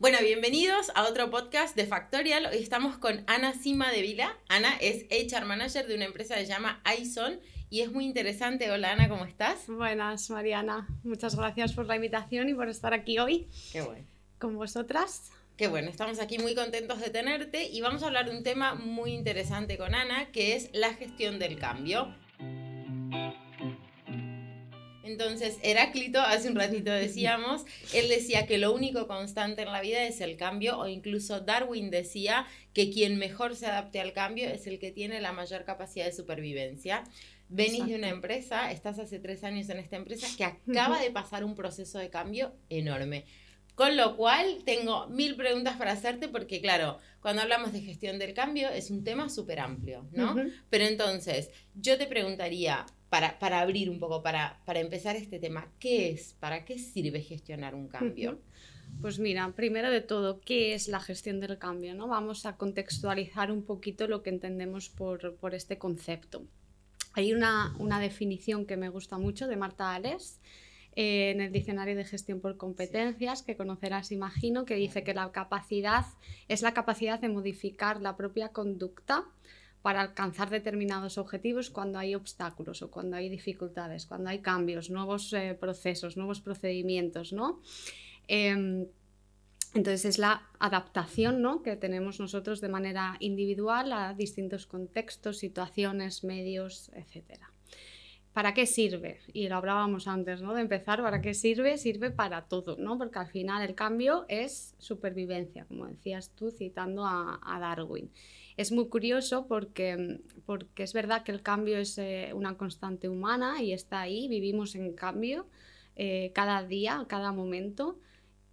Bueno, bienvenidos a otro podcast de Factorial. Hoy estamos con Ana Sima de Vila. Ana es HR Manager de una empresa que se llama iSon y es muy interesante. Hola Ana, ¿cómo estás? Buenas, Mariana. Muchas gracias por la invitación y por estar aquí hoy. Qué bueno. Con vosotras. Qué bueno, estamos aquí muy contentos de tenerte y vamos a hablar de un tema muy interesante con Ana, que es la gestión del cambio. Entonces, Heráclito, hace un ratito decíamos, él decía que lo único constante en la vida es el cambio, o incluso Darwin decía que quien mejor se adapte al cambio es el que tiene la mayor capacidad de supervivencia. Venís de una empresa, estás hace tres años en esta empresa que acaba de pasar un proceso de cambio enorme. Con lo cual, tengo mil preguntas para hacerte porque, claro, cuando hablamos de gestión del cambio es un tema súper amplio, ¿no? Pero entonces, yo te preguntaría, para, para abrir un poco, para, para empezar este tema, ¿qué es? ¿Para qué sirve gestionar un cambio? Pues mira, primero de todo, ¿qué es la gestión del cambio? ¿no? Vamos a contextualizar un poquito lo que entendemos por, por este concepto. Hay una, una, definición que me gusta mucho de Marta Ales eh, en el diccionario de gestión por competencias, que conocerás, imagino, que dice que la capacidad es la capacidad de modificar la propia conducta para alcanzar determinados objetivos cuando hay obstáculos o cuando hay dificultades, cuando hay cambios, nuevos eh, procesos, nuevos procedimientos, ¿no? Em, entonces es la adaptación ¿no? que tenemos nosotros de manera individual a distintos contextos, situaciones, medios, etc. ¿Para qué sirve? Y lo hablábamos antes ¿no? de empezar, ¿para qué sirve? Sirve para todo, ¿no? porque al final el cambio es supervivencia, como decías tú citando a, Darwin. Es muy curioso porque, porque, es verdad que el cambio es eh, una constante humana y está ahí, vivimos en cambio eh, cada día, cada momento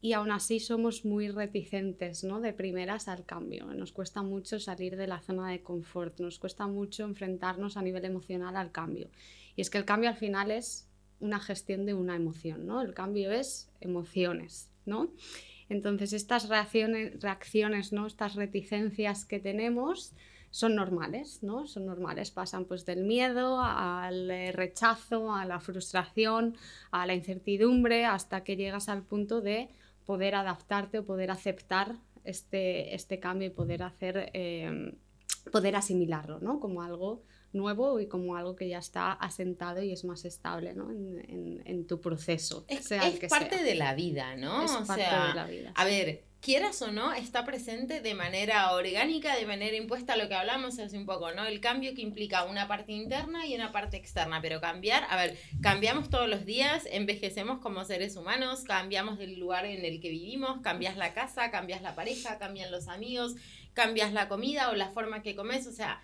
y aún así somos muy reticentes ¿no? de primeras al cambio. Nos cuesta mucho salir de la zona de confort, nos cuesta mucho enfrentarnos a nivel emocional al cambio. Y es que el cambio al final es una gestión de una emoción, ¿no? El cambio es emociones, ¿no? Entonces estas reacciones, ¿no? Estas reticencias que tenemos son normales, ¿no? Son normales, pasan pues del miedo al rechazo, a la frustración, a la incertidumbre, hasta que llegas al punto de poder adaptarte o poder aceptar este, este cambio y poder hacer, em, poder asimilarlo, ¿no? Como algo nuevo y como algo que ya está asentado y es más estable ¿no? en, en, tu proceso. Es, parte de la vida, ¿no? Es parte de la vida. A ver, quieras o no, está presente de manera orgánica, de manera impuesta, lo que hablamos hace un poco, ¿no? El cambio que implica una parte interna y una parte externa, pero cambiar, a ver, cambiamos todos los días, envejecemos como seres humanos, cambiamos del lugar en el que vivimos, cambias la casa, cambias la pareja, cambian los amigos, cambias la comida o la forma que comes, o sea,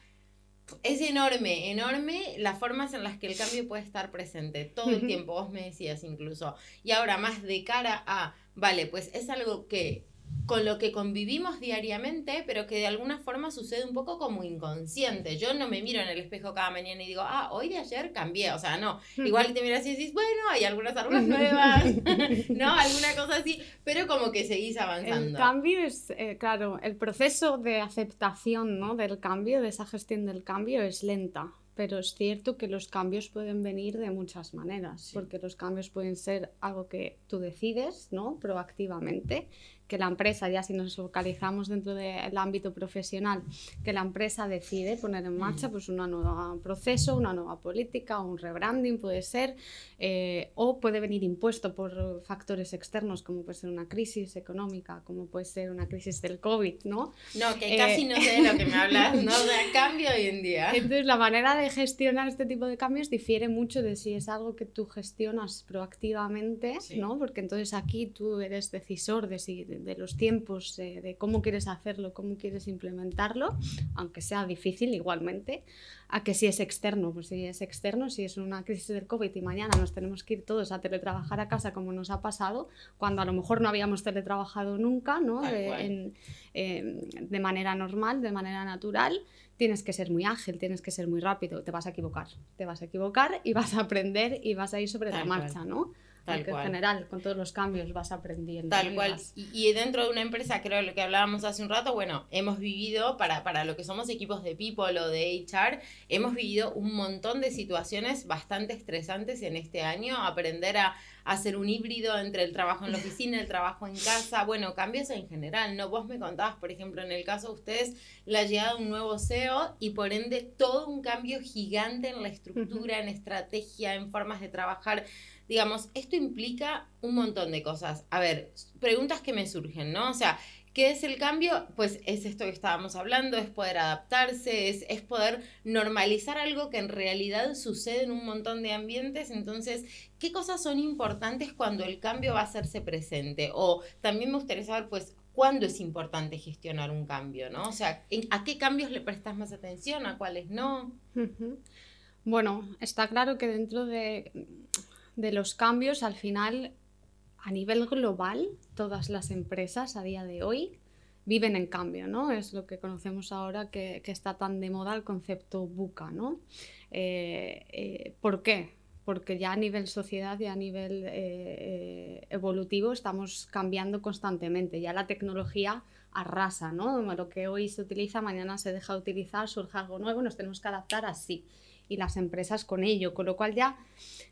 es enorme, enorme las formas en las que el cambio puede estar presente todo el tiempo, vos me decías incluso. Y ahora más de cara a, vale, pues es algo que con lo que convivimos diariamente, pero que de alguna forma sucede un poco como inconsciente. Yo no me miro en el espejo cada mañana y digo, ah, hoy de ayer cambié. O sea, no. Igual te miras y dices, bueno, hay algunas arrugas nuevas, ¿no? Alguna cosa así, pero como que seguís avanzando. El cambio es, eh, claro, el proceso de aceptación, ¿no? Del cambio, de esa gestión del cambio es lenta pero es cierto que los cambios pueden venir de muchas maneras, porque los cambios pueden ser algo que tú decides, ¿no? Proactivamente, que la empresa, ya si nos focalizamos dentro del ámbito profesional, que la empresa decide poner en marcha pues un nuevo proceso, una nueva política, un rebranding puede ser, eh, o puede venir impuesto por factores externos como puede ser una crisis económica, como puede ser una crisis del COVID, ¿no? No, que casi no sé de lo que me hablas, ¿no? De cambio hoy en día. Entonces la manera de gestionar este tipo de cambios difiere mucho de si es algo que tú gestionas proactivamente, ¿no? Porque entonces aquí tú eres decisor de si de, los tiempos, de cómo quieres hacerlo, cómo quieres implementarlo, aunque sea difícil igualmente, a que si es externo, pues si es externo, si es una crisis del COVID y mañana nos tenemos que ir todos a teletrabajar a casa como nos ha pasado, cuando a lo mejor no habíamos teletrabajado nunca, ¿no? de manera normal, de manera natural, tienes que ser muy ágil, tienes que ser muy rápido, te vas a equivocar, te vas a equivocar y vas a aprender y vas a ir sobre la marcha, ¿no? Tal en general, con todos los cambios vas aprendiendo. Tal cual. Y, dentro de una empresa, creo lo que hablábamos hace un rato, bueno, hemos vivido, para, para lo que somos equipos de people o de HR, hemos vivido un montón de situaciones bastante estresantes en este año. Aprender a, hacer un híbrido entre el trabajo en la oficina, el trabajo en casa, bueno, cambios en general, ¿no? Vos me contabas, por ejemplo, en el caso de ustedes, la llegada de un nuevo CEO y por ende todo un cambio gigante en la estructura, en estrategia, en formas de trabajar digamos, esto implica un montón de cosas. A ver, preguntas que me surgen, ¿no? O sea, ¿qué es el cambio? Pues es esto que estábamos hablando, es poder adaptarse, es, es poder normalizar algo que en realidad sucede en un montón de ambientes. Entonces, ¿qué cosas son importantes cuando el cambio va a hacerse presente? O también me gustaría saber, pues, cuándo es importante gestionar un cambio, ¿no? O sea, ¿a qué cambios le prestas más atención, a cuáles no? Bueno, está claro que dentro de de los cambios, al final, a nivel global, todas las empresas a día de hoy viven en cambio, ¿no? Es lo que conocemos ahora que, está tan de moda el concepto buca, ¿no? Eh, eh, ¿Por qué? Porque ya a nivel sociedad y a nivel eh, evolutivo estamos cambiando constantemente. Ya la tecnología arrasa, ¿no? Lo que hoy se utiliza, mañana se deja de utilizar, surge algo nuevo, nos tenemos que adaptar así y las empresas con ello, con lo cual ya,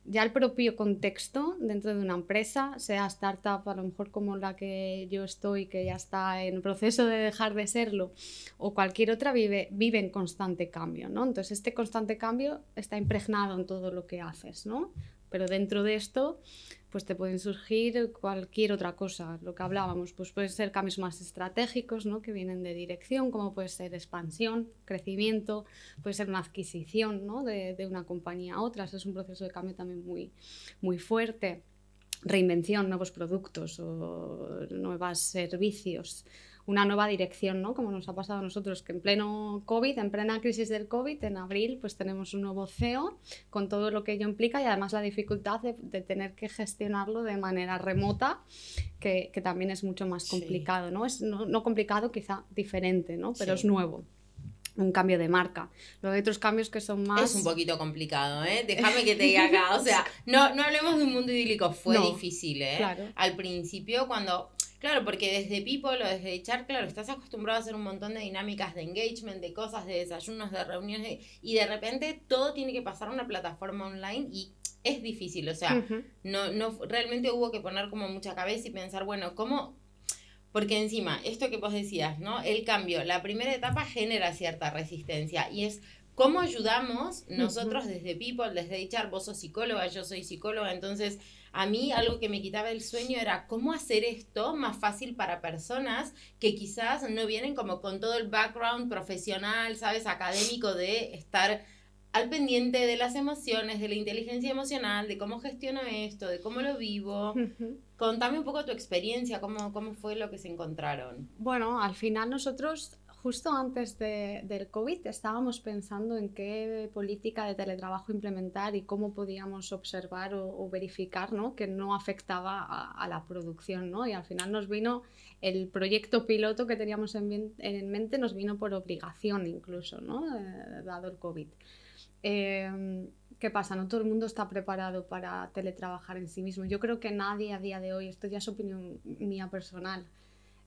ya el propio contexto dentro de una empresa, sea startup a lo mejor como la que yo estoy, que ya está en proceso de dejar de serlo, o cualquier otra, vive, vive en constante cambio, ¿no? Entonces este constante cambio está impregnado en todo lo que haces, ¿no? Pero dentro de esto, pues te pueden surgir cualquier otra cosa, lo que hablábamos, pues pueden ser cambios más estratégicos, ¿no? que vienen de dirección, como puede ser expansión, crecimiento, puede ser una adquisición ¿no? de, de, una compañía a otra, es un proceso de cambio también muy, muy fuerte, reinvención, nuevos productos o nuevos servicios una nueva dirección, ¿no? Como nos ha pasado a nosotros, que en pleno COVID, en plena crisis del COVID, en abril, pues tenemos un nuevo CEO con todo lo que ello implica y además la dificultad de, tener que gestionarlo de manera remota, que, también es mucho más complicado, ¿no? Es no, complicado, quizá diferente, ¿no? Pero es nuevo un cambio de marca. Luego hay otros cambios que son más... Es un poquito complicado, ¿eh? Déjame que te diga acá. O sea, no, no hablemos de un mundo idílico. Fue difícil, ¿eh? Claro. Al principio, cuando Claro, porque desde People o desde Char, claro, estás acostumbrado a hacer un montón de dinámicas de engagement, de cosas, de desayunos, de reuniones, y de repente todo tiene que pasar a una plataforma online y es difícil, o sea, no, no, realmente hubo que poner como mucha cabeza y pensar, bueno, ¿cómo? Porque encima, esto que vos decías, ¿no? El cambio, la primera etapa genera cierta resistencia y es cómo ayudamos nosotros desde People, desde HR, vos sos psicóloga, yo soy psicóloga, entonces a mí algo que me quitaba el sueño era cómo hacer esto más fácil para personas que quizás no vienen como con todo el background profesional, sabes, académico de estar al pendiente de las emociones, de la inteligencia emocional, de cómo gestiono esto, de cómo lo vivo. Contame un poco tu experiencia, cómo, cómo fue lo que se encontraron. Bueno, al final nosotros justo antes de, del COVID estábamos pensando en qué política de teletrabajo implementar y cómo podíamos observar o, verificar ¿no? que no afectaba a, la producción. ¿no? Y al final nos vino el proyecto piloto que teníamos en, en mente, nos vino por obligación incluso, ¿no? Eh, dado el COVID. Em, ¿Qué pasa? No todo el mundo está preparado para teletrabajar en sí mismo. Yo creo que nadie a día de hoy, esto ya es opinión mía personal,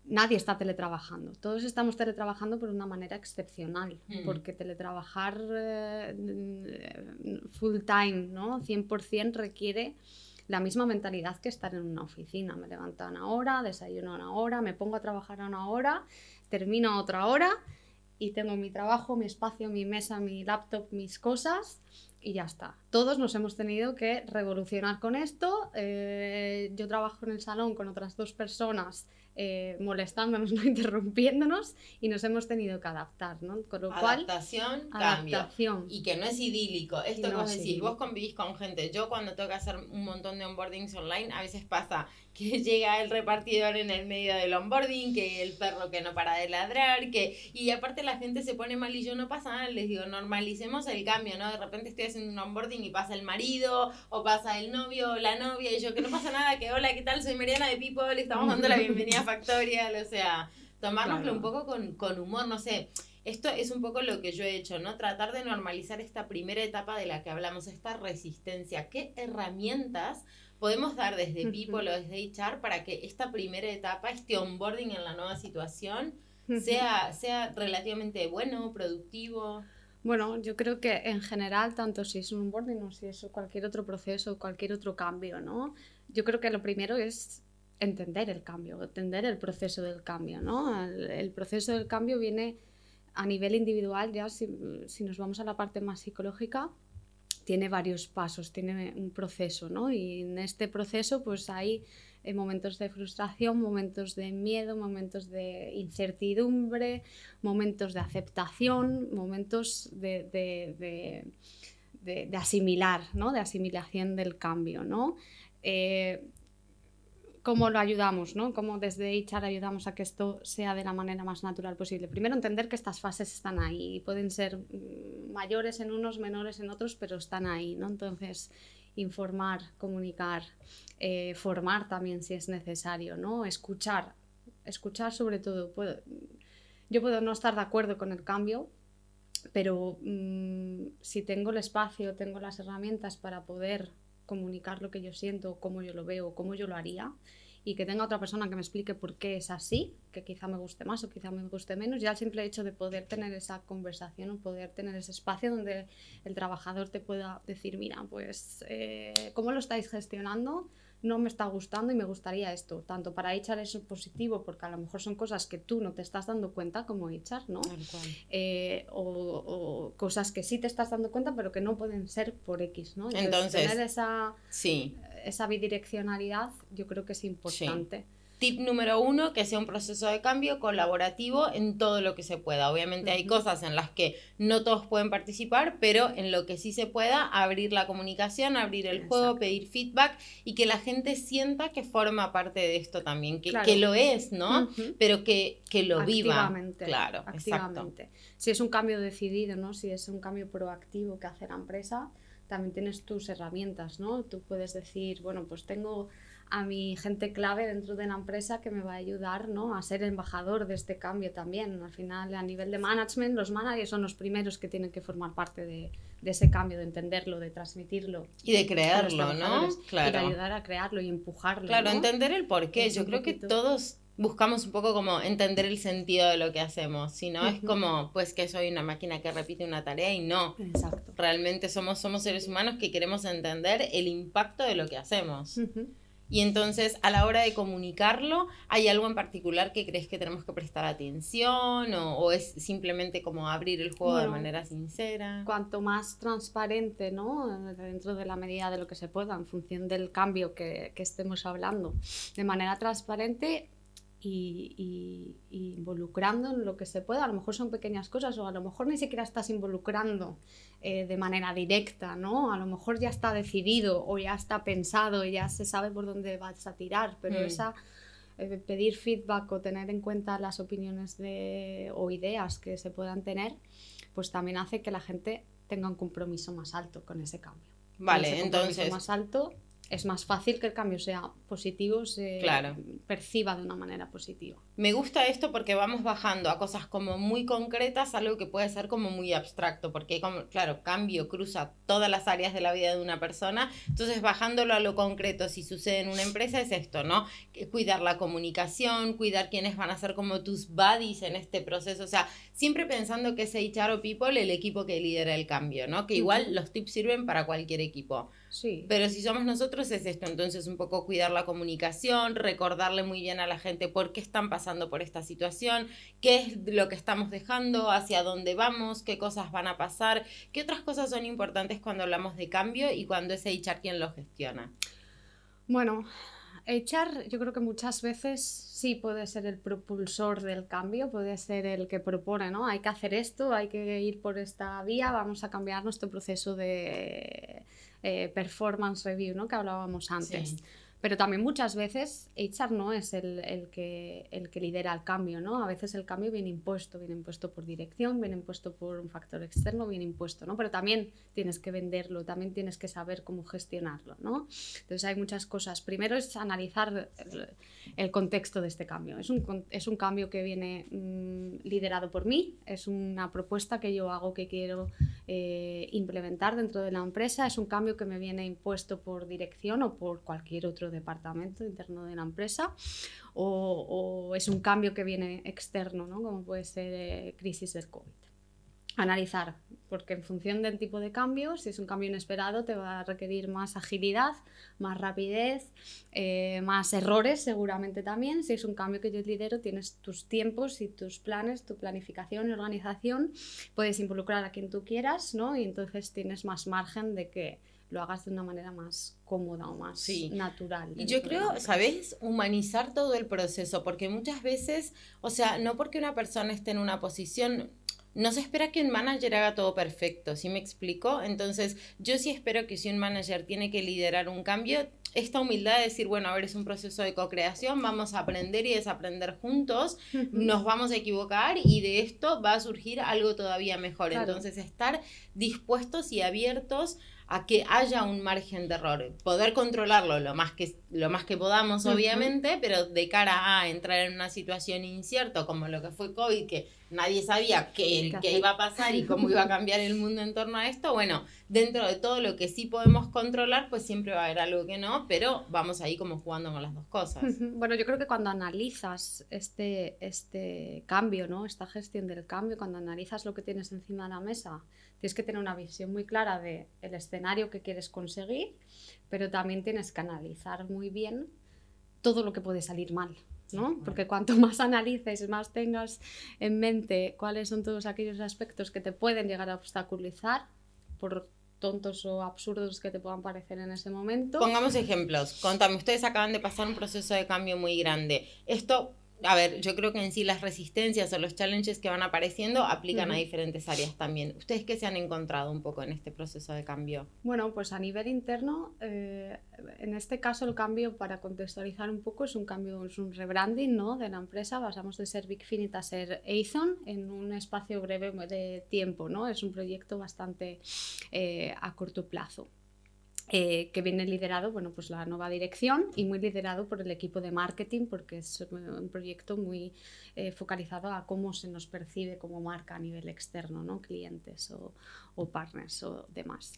nadie está teletrabajando. Todos estamos teletrabajando por una manera excepcional, mm. porque teletrabajar eh, full time, ¿no? 100% requiere la misma mentalidad que estar en una oficina. Me levanto a una hora, desayuno a una hora, me pongo a trabajar a una hora, termino a otra hora y tengo mi trabajo, mi espacio, mi mesa, mi laptop, mis cosas y ya está. Todos nos hemos tenido que revolucionar con esto. Eh, yo trabajo en el salón con otras dos personas eh, molestándonos, no interrumpiéndonos y nos hemos tenido que adaptar, ¿no? Con lo adaptación, cual, adaptación. Y que no es idílico. Esto que vos decís, vos convivís con gente. Yo cuando tengo que hacer un montón de onboardings online, a veces pasa que llega el repartidor en el medio del onboarding, que el perro que no para de ladrar, que y aparte la gente se pone mal y yo no pasa nada, les digo, normalicemos el cambio, ¿no? De repente estoy haciendo un onboarding y pasa el marido o pasa el novio o la novia y yo que no pasa nada, que hola, ¿qué tal? Soy Mariana de People, le estamos dando la bienvenida a Factorial, o sea, tomárnoslo un poco con, con humor, no sé. Esto es un poco lo que yo he hecho, ¿no? Tratar de normalizar esta primera etapa de la que hablamos, esta resistencia. ¿Qué herramientas podemos dar desde People o desde HR para que esta primera etapa, este onboarding en la nueva situación, sea, sea relativamente bueno, productivo? Bueno, yo creo que en general, tanto si es un onboarding o si es cualquier otro proceso, cualquier otro cambio, ¿no? Yo creo que lo primero es entender el cambio, entender el proceso del cambio, ¿no? El, proceso del cambio viene a nivel individual, ya si, si, nos vamos a la parte más psicológica, tiene varios pasos, tiene un proceso, ¿no? Y en este proceso pues hay eh, momentos de frustración, momentos de miedo, momentos de incertidumbre, momentos de aceptación, momentos de, de, de, asimilar, ¿no? De asimilación del cambio, ¿no? Eh, cómo lo ayudamos, ¿no? Cómo desde HR ayudamos a que esto sea de la manera más natural posible. Primero entender que estas fases están ahí, pueden ser mm, mayores en unos, menores en otros, pero están ahí, ¿no? Entonces, informar, comunicar, eh, formar también si es necesario, ¿no? Escuchar, escuchar sobre todo. yo puedo no estar de acuerdo con el cambio, pero mm, si tengo el espacio, tengo las herramientas para poder comunicar lo que yo siento, cómo yo lo veo, cómo yo lo haría, y que tenga otra persona que me explique por qué es así, que quizá me guste más o quizá me guste menos, ya el simple hecho de poder tener esa conversación o poder tener ese espacio donde el trabajador te pueda decir, mira, pues, eh, ¿cómo lo estáis gestionando? No me está gustando y me gustaría esto, tanto para echar eso positivo, porque a lo mejor son cosas que tú no te estás dando cuenta como echar, ¿no? Eh, o, cosas que sí te estás dando cuenta, pero que no pueden ser por X, ¿no? Entonces, tener esa, sí. esa bidireccionalidad yo creo que es importante. Tip número uno, que sea un proceso de cambio colaborativo en todo lo que se pueda. Obviamente hay cosas en las que no todos pueden participar, pero en lo que sí se pueda, abrir la comunicación, abrir el juego, pedir feedback y que la gente sienta que forma parte de esto también, que, que lo es, ¿no? Pero que, que lo viva. Claro, activamente. Si es un cambio decidido, ¿no? Si es un cambio proactivo que hace la empresa, también tienes tus herramientas, ¿no? Tú puedes decir, bueno, pues tengo a mi gente clave dentro de la empresa que me va a ayudar ¿no? a ser embajador de este cambio también. Al final, a nivel de management, los managers son los primeros que tienen que formar parte de, de ese cambio, de entenderlo, de transmitirlo. Y de crearlo, ¿no? Claro. Y de ayudar a crearlo y empujarlo. Claro, entender el porqué. Yo creo que todos buscamos un poco como entender el sentido de lo que hacemos, si no es como pues que soy una máquina que repite una tarea y no. Exacto. Realmente somos, somos seres humanos que queremos entender el impacto de lo que hacemos. Y entonces, a la hora de comunicarlo, ¿hay algo en particular que crees que tenemos que prestar atención o, es simplemente como abrir el juego de manera sincera? Cuanto más transparente, ¿no? Dentro de la medida de lo que se pueda, en función del cambio que, que estemos hablando, de manera transparente, y, involucrando en lo que se pueda. A lo mejor son pequeñas cosas o a lo mejor ni siquiera estás involucrando eh, de manera directa, ¿no? A lo mejor ya está decidido o ya está pensado y ya se sabe por dónde vas a tirar, pero mm. esa eh, pedir feedback o tener en cuenta las opiniones de, o ideas que se puedan tener, pues también hace que la gente tenga un compromiso más alto con ese cambio. Vale, entonces más alto es más fácil que el cambio sea positivo, se perciba de una manera positiva. Me gusta esto porque vamos bajando a cosas como muy concretas, algo que puede ser como muy abstracto, porque como, claro, cambio cruza todas las áreas de la vida de una persona, entonces bajándolo a lo concreto, si sucede en una empresa es esto, ¿no? Cuidar la comunicación, cuidar quiénes van a ser como tus buddies en este proceso, o sea, siempre pensando que es HR o People el equipo que lidera el cambio, ¿no? Que igual los tips sirven para cualquier equipo. Sí. Pero si somos nosotros es esto, entonces un poco cuidar la comunicación, recordarle muy bien a la gente por qué están pasando por esta situación, qué es lo que estamos dejando, hacia dónde vamos, qué cosas van a pasar, qué otras cosas son importantes cuando hablamos de cambio y cuando es HR quien lo gestiona. Bueno, HR yo creo que muchas veces sí puede ser el propulsor del cambio, puede ser el que propone, ¿no? Hay que hacer esto, hay que ir por esta vía, vamos a cambiar nuestro proceso de eh, performance review, ¿no? Que hablábamos antes. Pero también muchas veces HR no es el, el, que, el que lidera el cambio, ¿no? A veces el cambio viene impuesto, viene impuesto por dirección, viene impuesto por un factor externo, viene impuesto, ¿no? Pero también tienes que venderlo, también tienes que saber cómo gestionarlo, ¿no? Entonces hay muchas cosas. Primero es analizar el, contexto de este cambio. Es un, es un cambio que viene mm, liderado por mí, es una propuesta que yo hago que quiero eh, implementar dentro de la empresa. Es un cambio que me viene impuesto por dirección o por cualquier otro departamento interno de la empresa. O, es un cambio que viene externo, ¿no? como puede ser eh, crisis del COVID analizar, porque en función del tipo de cambio, si es un cambio inesperado, te va a requerir más agilidad, más rapidez, eh, más errores seguramente también. Si es un cambio que yo lidero, tienes tus tiempos y tus planes, tu planificación y organización, puedes involucrar a quien tú quieras, ¿no? Y entonces tienes más margen de que lo hagas de una manera más cómoda o más natural. Y yo creo, ¿sabes? Humanizar todo el proceso, porque muchas veces, o sea, no porque una persona esté en una posición, no se espera que un manager haga todo perfecto, ¿sí me explico? Entonces, yo sí espero que si un manager tiene que liderar un cambio, esta humildad de decir, bueno, a ver, es un proceso de co-creación, vamos a aprender y desaprender juntos, nos vamos a equivocar y de esto va a surgir algo todavía mejor. Entonces, estar dispuestos y abiertos a que haya un margen de error, poder controlarlo lo más que, lo más que podamos, obviamente, pero de cara a entrar en una situación incierta como lo que fue COVID, que nadie sabía qué, qué iba a pasar y cómo iba a cambiar el mundo en torno a esto, bueno, dentro de todo lo que sí podemos controlar, pues siempre va a haber algo que no, pero vamos ahí como jugando con las dos cosas. Bueno, yo creo que cuando analizas este, este cambio, ¿no? esta gestión del cambio, cuando analizas lo que tienes encima de la mesa, tienes que tener una visión muy clara del el escenario que quieres conseguir, pero también tienes que analizar muy bien todo lo que puede salir mal. ¿no? Porque cuanto más analices, más tengas en mente cuáles son todos aquellos aspectos que te pueden llegar a obstaculizar por tontos o absurdos que te puedan parecer en ese momento. Pongamos ejemplos. Contame, ustedes acaban de pasar un proceso de cambio muy grande. Esto a ver, yo creo que en sí las resistencias o los challenges que van apareciendo aplican a diferentes áreas también. ¿Ustedes qué se han encontrado un poco en este proceso de cambio? Bueno, pues a nivel interno, eh, en este caso el cambio, para contextualizar un poco, es un cambio, es un rebranding ¿no? de la empresa. Pasamos de ser Bigfinit a ser Aethon en un espacio breve de tiempo. ¿no? Es un proyecto bastante eh, a corto plazo. Eh, que viene liderado, bueno, pues la nueva dirección y muy liderado por el equipo de marketing porque es un proyecto muy eh, focalizado a cómo se nos percibe como marca a nivel externo, ¿no? Clientes o, o partners o demás.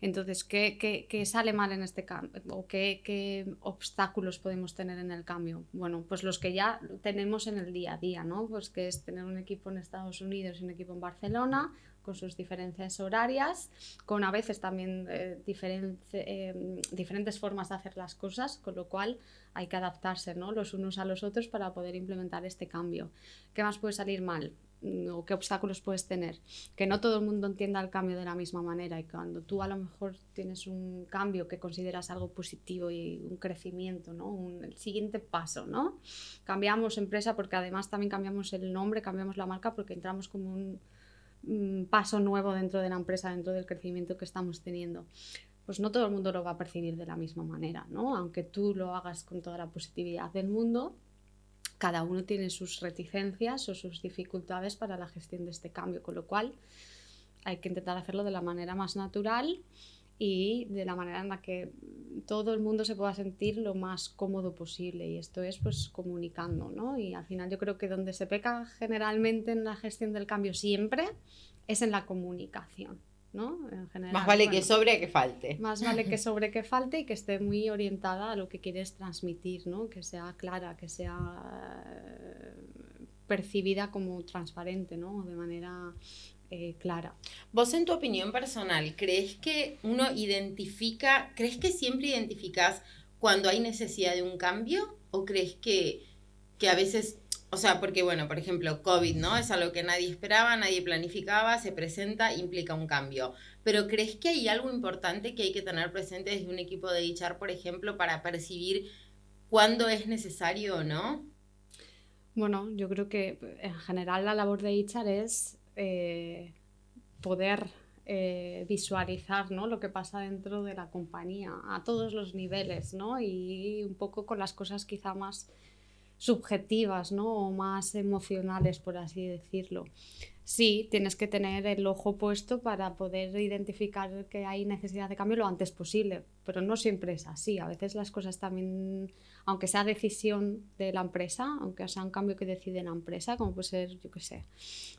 Entonces, ¿qué, qué, qué sale mal en este cambio? ¿O qué, qué, obstáculos podemos tener en el cambio? Bueno, pues los que ya tenemos en el día a día, ¿no? Pues que es tener un equipo en Estados Unidos y un equipo en Barcelona, con sus diferencias horarias, con a veces también eh, eh, diferentes formas de hacer las cosas, con lo cual hay que adaptarse ¿no? los unos a los otros para poder implementar este cambio. ¿Qué más puede salir mal? Mm, o qué obstáculos puedes tener. Que no todo el mundo entienda el cambio de la misma manera y cuando tú a lo mejor tienes un cambio que consideras algo positivo y un crecimiento, ¿no? Un, el siguiente paso, ¿no? Cambiamos empresa porque además también cambiamos el nombre, cambiamos la marca porque entramos como un, paso nuevo dentro de la empresa, dentro del crecimiento que estamos teniendo. Pues no todo el mundo lo va a percibir de la misma manera, ¿no? Aunque tú lo hagas con toda la positividad del mundo, cada uno tiene sus reticencias o sus dificultades para la gestión de este cambio, con lo cual hay que intentar hacerlo de la manera más natural y de la manera en la que todo el mundo se pueda sentir lo más cómodo posible y esto es pues comunicando, ¿no? Y al final yo creo que donde se peca generalmente en la gestión del cambio siempre es en la comunicación. ¿no? más vale que sobre que falte. Más vale que sobre que falte y que esté muy orientada a lo que quieres transmitir, ¿no? que sea clara, que sea eh, percibida como transparente, ¿no? de manera eh, clara. Vos en tu opinión personal, ¿crees que uno identifica, crees que siempre identificas cuando hay necesidad de un cambio o crees que, que a veces, o sea, porque bueno, por ejemplo, COVID, ¿no? Es algo que nadie esperaba, nadie planificaba, se presenta, implica un cambio. Pero ¿crees que hay algo importante que hay que tener presente desde un equipo de HR, por ejemplo, para percibir cuándo es necesario o no? Bueno, yo creo que en general la labor de HR es eh, poder eh, visualizar ¿no? lo que pasa dentro de la compañía a todos los niveles ¿no? y un poco con las cosas quizá más subjetivas ¿no? o más emocionales, por así decirlo. Sí, tienes que tener el ojo puesto para poder identificar que hay necesidad de cambio lo antes posible, pero no siempre es así. A veces las cosas también aunque sea decisión de la empresa, aunque sea un cambio que decide la empresa, como puede ser, yo qué sé,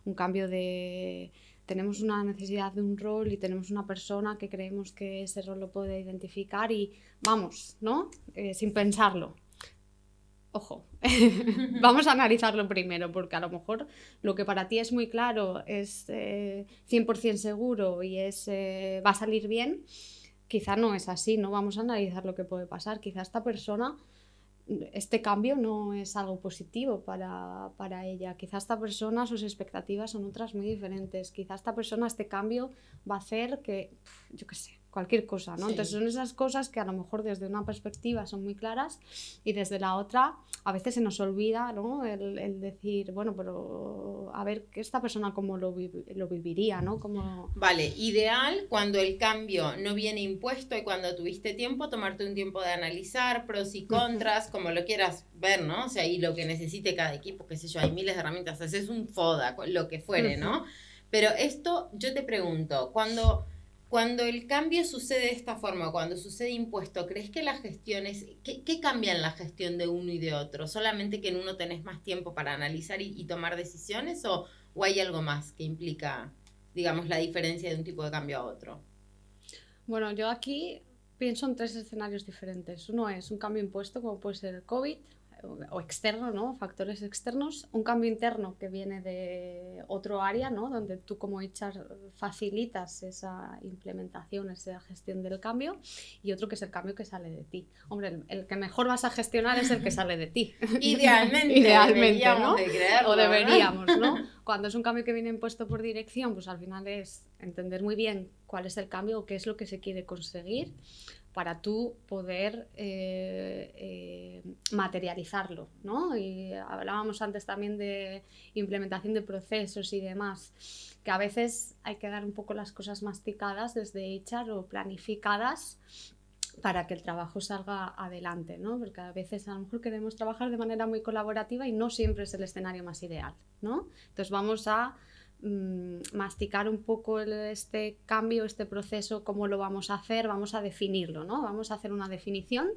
un cambio de, tenemos una necesidad de un rol y tenemos una persona que creemos que ese rol lo puede identificar y vamos, ¿no? Eh, sin pensarlo. Ojo, vamos a analizarlo primero, porque a lo mejor lo que para ti es muy claro, es 100% eh, seguro y es, eh, va a salir bien, quizá no es así, no vamos a analizar lo que puede pasar. Quizá esta persona este cambio no es algo positivo para, para, ella. Quizá esta persona, sus expectativas son otras muy diferentes. Quizá esta persona, este cambio va a hacer que, yo qué sé, cualquier cosa, ¿no? Entonces son esas cosas que a lo mejor desde una perspectiva son muy claras y desde la otra a veces se nos olvida, ¿no? El, decir, bueno, pero a ver, esta persona cómo lo, lo viviría, ¿no? Como... Vale, ideal cuando el cambio no viene impuesto y cuando tuviste tiempo, tomarte un tiempo de analizar pros y contras, como lo quieras ver, ¿no? O sea, y lo que necesite cada equipo, qué sé yo, hay miles de herramientas, haces un FODA, lo que fuere, ¿no? Pero esto, yo te pregunto, cuando cuando el cambio sucede de esta forma, cuando sucede impuesto, ¿crees que la gestión es, qué, cambia en la gestión de uno y de otro? ¿Solamente que en uno tenés más tiempo para analizar y, tomar decisiones o, o, hay algo más que implica, digamos, la diferencia de un tipo de cambio a otro? Bueno, yo aquí pienso en tres escenarios diferentes. Uno es un cambio impuesto, como puede ser el COVID, o externo, ¿no? Factores externos, un cambio interno que viene de otro área, ¿no? Donde tú como HR facilitas esa implementación, esa gestión del cambio, y otro que es el cambio que sale de ti. Hombre, el, que mejor vas a gestionar es el que sale de ti. Idealmente. Idealmente, ¿no? o deberíamos, ¿no? Cuando es un cambio que viene impuesto por dirección, pues al final es entender muy bien cuál es el cambio o qué es lo que se quiere conseguir para tú poder eh, eh, materializarlo, ¿no? Hablábamos antes también de implementación de procesos y demás, que a veces hay que dar un poco las cosas masticadas desde echar o planificadas para que el trabajo salga adelante, ¿no? Porque a veces a lo mejor queremos trabajar de manera muy colaborativa y no siempre es el escenario más ideal, ¿no? Entonces vamos a Mm, masticar un poco este cambio, este proceso, cómo lo vamos a hacer, vamos a definirlo, ¿no? Vamos a hacer una definición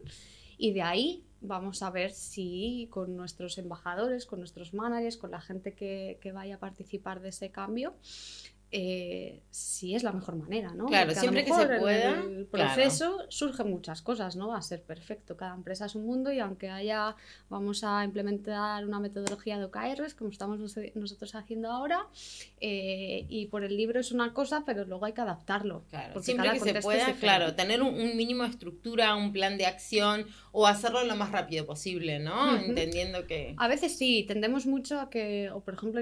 y de ahí vamos a ver si con nuestros embajadores, con nuestros managers, con la gente que, que vaya a participar de ese cambio, eh, si es la mejor manera, ¿no? Claro, siempre que se pueda. En el proceso surgen muchas cosas, ¿no? Va a ser perfecto. Cada empresa es un mundo y aunque haya, vamos a implementar una metodología de OKRs, como estamos nosotros haciendo ahora, eh, y por el libro es una cosa, pero luego hay que adaptarlo. Claro, siempre que se pueda, claro, tener un, mínimo de estructura, un plan de acción o hacerlo lo más rápido posible, ¿no? Entendiendo que... A veces sí, tendemos mucho a que, o por ejemplo,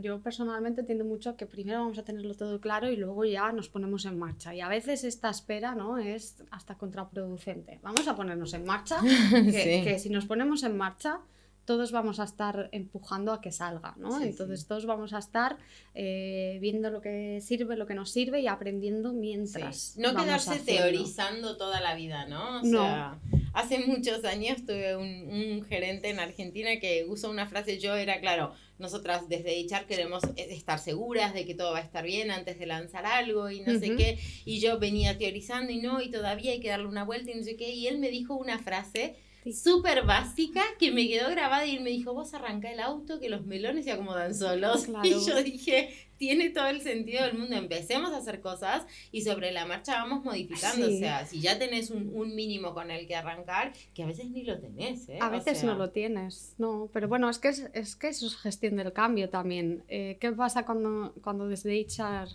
yo personalmente tiendo mucho a que primero vamos a tenerlo todo claro y luego ya nos ponemos en marcha. Y a veces esta espera ¿no? es hasta contraproducente. Vamos a ponernos en marcha, que, si nos ponemos en marcha, todos vamos a estar empujando a que salga, ¿no? Entonces todos vamos a estar eh, viendo lo que sirve, lo que nos sirve y aprendiendo mientras. No quedarse teorizando toda la vida, ¿no? O sea, hace muchos años tuve un, un, gerente en Argentina que usó una frase, yo era claro, nosotras desde HR queremos estar seguras de que todo va a estar bien antes de lanzar algo y no sé qué. Y yo venía teorizando y no, y todavía hay que darle una vuelta y no sé qué. Y él me dijo una frase súper básica que me quedó grabada y él me dijo, vos arranca el auto, que los melones se acomodan solos. Y yo dije, tiene todo el sentido del mundo, empecemos a hacer cosas y sobre la marcha vamos modificando. O sea, si ya tenés un, un, mínimo con el que arrancar, que a veces ni lo tenés. ¿eh? A veces no lo tienes, no, pero bueno, es que, es, es que eso es gestión del cambio también. Eh, ¿Qué pasa cuando, cuando desde HR,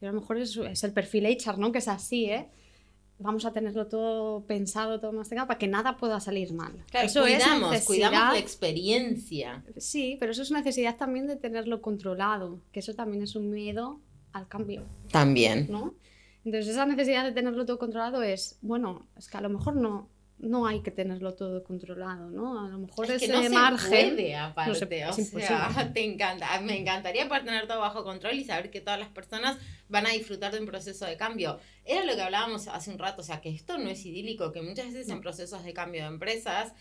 a lo mejor es, es el perfil HR, ¿no? Que es así, ¿eh? Vamos a tenerlo todo pensado, todo más para que nada pueda salir mal. Claro, eso cuidamos, es cuidamos la experiencia. Sí, pero eso es necesidad también de tenerlo controlado, que eso también es un miedo al cambio. También. ¿no? Entonces esa necesidad de tenerlo todo controlado es, bueno, es que a lo mejor no, no hay que tenerlo todo controlado, ¿no? A lo mejor es ese no margen. Se puede, aparte, o sea, te encanta. Me encantaría poder tener todo bajo control y saber que todas las personas van a disfrutar de un proceso de cambio. Era lo que hablábamos hace un rato, o sea, que esto no es idílico, que muchas veces en procesos de cambio de empresas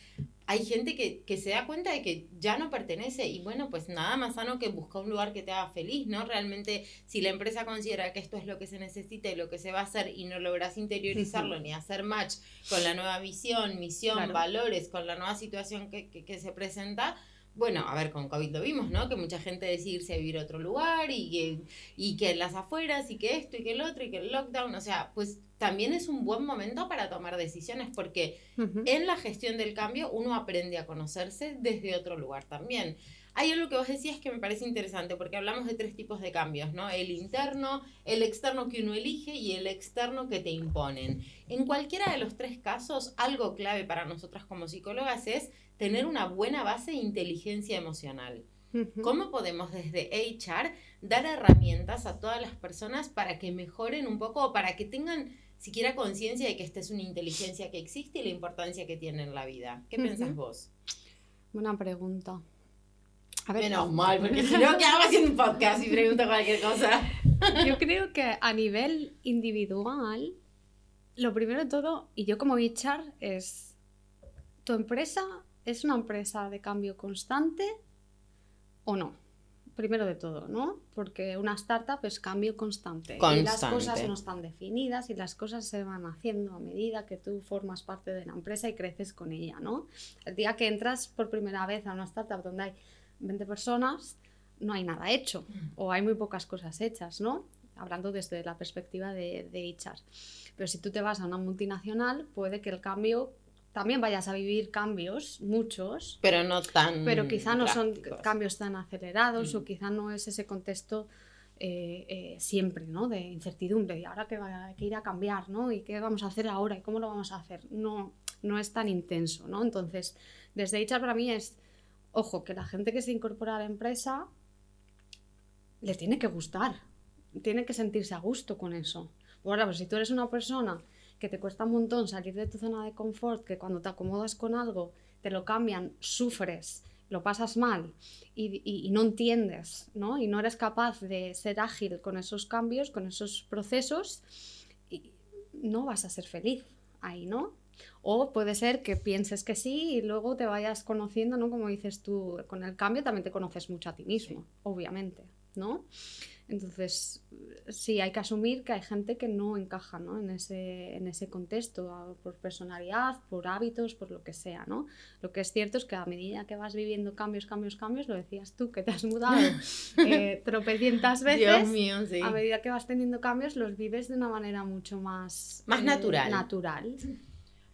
hay gente que, que, se da cuenta de que ya no pertenece y bueno, pues nada más sano que buscar un lugar que te haga feliz, ¿no? Realmente, si la empresa considera que esto es lo que se necesita y lo que se va a hacer y no logras interiorizarlo ni hacer match con la nueva visión, misión, valores, con la nueva situación que, que, que se presenta, bueno, a ver, con COVID lo vimos, ¿no? Que mucha gente decide irse a vivir a otro lugar y que, y que las afueras y que esto y que el otro y que el lockdown, o sea, pues también es un buen momento para tomar decisiones porque en la gestión del cambio uno aprende a conocerse desde otro lugar también. Hay algo que vos decías que me parece interesante porque hablamos de tres tipos de cambios, ¿no? El interno, el externo que uno elige y el externo que te imponen. En cualquiera de los tres casos, algo clave para nosotras como psicólogas es tener una buena base de inteligencia emocional. ¿Cómo podemos desde HR dar herramientas a todas las personas para que mejoren un poco o para que tengan siquiera conciencia de que esta es una inteligencia que existe y la importancia que tiene en la vida? ¿Qué piensas vos? Buena pregunta. A ver, Menos mal, porque si no quedaba haciendo un podcast y pregunto cualquier cosa. Yo creo que a nivel individual, lo primero de todo, y yo como HR, es tu empresa ¿es una empresa de cambio constante o no? Primero de todo, ¿no? Porque una startup es cambio constante. Y las cosas no están definidas y las cosas se van haciendo a medida que tú formas parte de la empresa y creces con ella, ¿no? El día que entras por primera vez a una startup donde hay 20 personas, no hay nada hecho o hay muy pocas cosas hechas, ¿no? Hablando desde la perspectiva de, de HR. Pero si tú te vas a una multinacional, puede que el cambio también vayas a vivir cambios, muchos. Pero no tan. Pero quizá no son cambios tan acelerados o mm. quizá no es ese contexto eh, eh, siempre, ¿no? De incertidumbre. ¿Y ahora que va que ir a cambiar, ¿no? ¿Y qué vamos a hacer ahora? ¿Y cómo lo vamos a hacer? No, no es tan intenso, ¿no? Entonces, desde HR para mí es, ojo, que la gente que se incorpora a la empresa le tiene que gustar, tiene que sentirse a gusto con eso. Ahora, pues si tú eres una persona que te cuesta un montón salir de tu zona de confort, que cuando te acomodas con algo te lo cambian, sufres, lo pasas mal y, no entiendes, ¿no? Y no eres capaz de ser ágil con esos cambios, con esos procesos, y no vas a ser feliz ahí, ¿no? O puede ser que pienses que sí y luego te vayas conociendo, ¿no? Como dices tú, con el cambio también te conoces mucho a ti mismo, obviamente, ¿no? Entonces, sí, hay que asumir que hay gente que no encaja ¿no? En, ese, en ese contexto, por personalidad, por hábitos, por lo que sea. ¿no? Lo que es cierto es que a medida que vas viviendo cambios, cambios, cambios, lo decías tú, que te has mudado eh, tropecientas veces, a medida que vas teniendo cambios, los vives de una manera mucho más... Más eh, natural. Natural.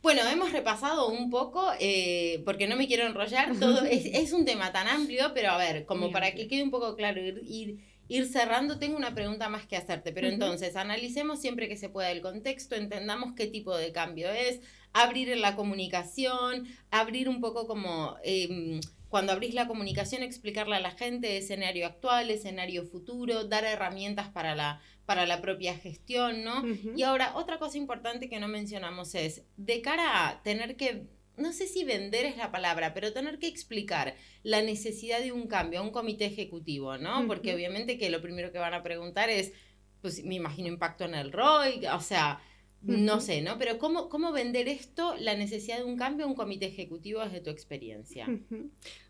Bueno, hemos repasado un poco, eh, porque no me quiero enrollar, todo es, es, un tema tan amplio, pero a ver, como para que quede un poco claro, ir ir cerrando, tengo una pregunta más que hacerte, pero entonces analicemos siempre que se pueda el contexto, entendamos qué tipo de cambio es, abrir en la comunicación, abrir un poco como... Em, cuando abrís la comunicación, explicarle a la gente escenario actual, escenario futuro, dar herramientas para la, para la propia gestión, ¿no? Y ahora, otra cosa importante que no mencionamos es, de cara a tener que no sé si vender es la palabra, pero tener que explicar la necesidad de un cambio a un comité ejecutivo, ¿no? Porque obviamente que lo primero que van a preguntar es, pues me imagino impacto en el ROI, o sea, no sé, ¿no? Pero ¿cómo, ¿cómo vender esto, la necesidad de un cambio a un comité ejecutivo desde tu experiencia?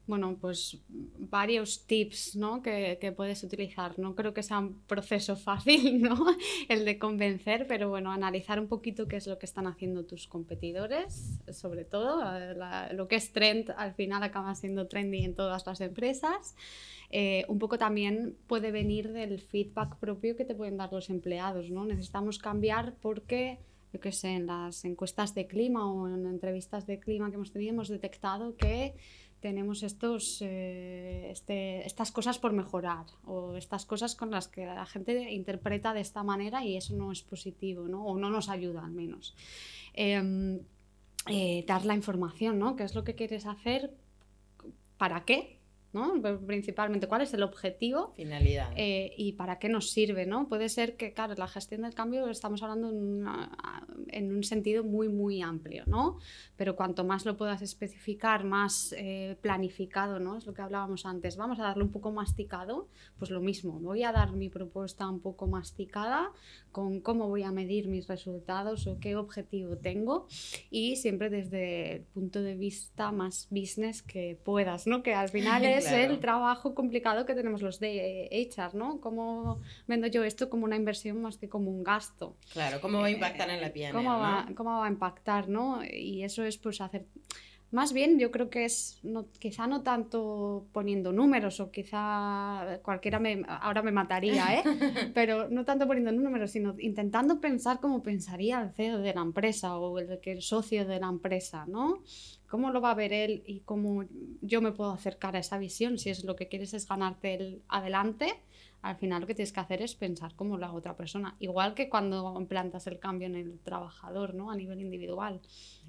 Bueno, pues varios tips ¿no? que, que, puedes utilizar. No creo que sea un proceso fácil ¿no? el de convencer, pero bueno, analizar un poquito qué es lo que están haciendo tus competidores, sobre todo. lo que es trend al final acaba siendo trendy en todas las empresas. Eh, un poco también puede venir del feedback propio que te pueden dar los empleados. ¿no? Necesitamos cambiar porque yo que sé, en las encuestas de clima o en entrevistas de clima que hemos tenido hemos detectado que tenemos estos, eh, este, estas cosas por mejorar o estas cosas con las que la gente interpreta de esta manera y eso no es positivo ¿no? o no nos ayuda al menos. Em, eh, dar la información, ¿no? ¿Qué es lo que quieres hacer? ¿Para qué? ¿No? Principalmente, ¿cuál es el objetivo? Finalidad. Eh, y para qué nos sirve, ¿no? Puede ser que, claro, la gestión del cambio estamos hablando en, un sentido muy, muy amplio, ¿no? Pero cuanto más lo puedas especificar, más eh, planificado, ¿no? Es lo que hablábamos antes. Vamos a darle un poco masticado, pues lo mismo. Voy a dar mi propuesta un poco masticada con cómo voy a medir mis resultados o qué objetivo tengo y siempre desde el punto de vista más business que puedas, ¿no? Que al final es es el trabajo complicado que tenemos los de HR, ¿no? ¿Cómo vendo yo esto como una inversión más que como un gasto? Claro, ¿cómo va a impactar en la piel? ¿cómo, va, ¿Cómo va a impactar, no? Y eso es pues hacer Más bien yo creo que es no, quizá no tanto poniendo números o quizá cualquiera me, ahora me mataría, ¿eh? pero no tanto poniendo números, sino intentando pensar como pensaría el CEO de la empresa o el, el socio de la empresa, ¿no? ¿Cómo lo va a ver él y cómo yo me puedo acercar a esa visión si es lo que quieres es ganarte el adelante? Al final lo que tienes que hacer es pensar como la otra persona. Igual que cuando implantas el cambio en el trabajador, ¿no? A nivel individual.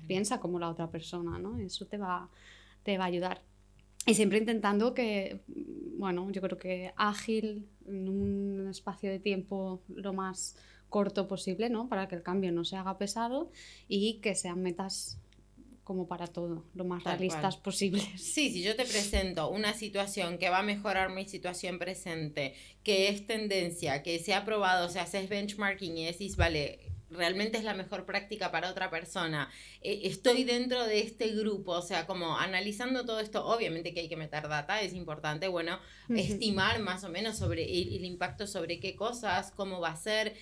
Piensa como la otra persona, ¿no? Eso te va, te va a ayudar. Y siempre intentando que, bueno, yo creo que ágil, en un espacio de tiempo lo más corto posible, ¿no? Para que el cambio no se haga pesado y que sean metas como para todo, lo más realistas posibles. Sí, si yo te presento una situación que va a mejorar mi situación presente, que es tendencia, que se ha probado, o sea, haces benchmarking y decís, vale, realmente es la mejor práctica para otra persona, eh, estoy dentro de este grupo, o sea, como analizando todo esto, obviamente que hay que meter data, es importante, bueno, estimar más o menos sobre el, impacto sobre qué cosas, cómo va a ser,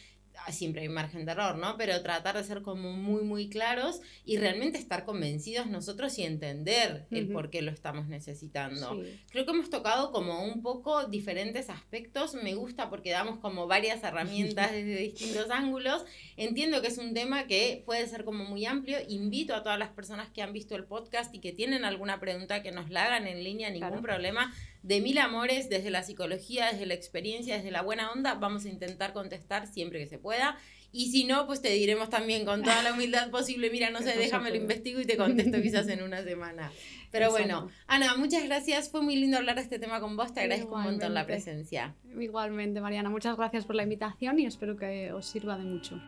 siempre hay margen de error, ¿no? Pero tratar de ser como muy, muy claros y realmente estar convencidos nosotros y entender el por qué lo estamos necesitando. Creo que hemos tocado como un poco diferentes aspectos. Me gusta porque damos como varias herramientas desde distintos ángulos. Entiendo que es un tema que puede ser como muy amplio. Invito a todas las personas que han visto el podcast y que tienen alguna pregunta que nos la hagan en línea, ningún problema de mil amores, desde la psicología, desde la experiencia, desde la buena onda, vamos a intentar contestar siempre que se pueda. Y si no, pues te diremos también con toda la humildad posible, mira, no sé, déjame lo investigo y te contesto quizás en una semana. Pero bueno, Ana, muchas gracias. Fue muy lindo hablar de este tema con vos. Te agradezco un montón la presencia. Igualmente, Mariana. Muchas gracias por la invitación y espero que os sirva de mucho.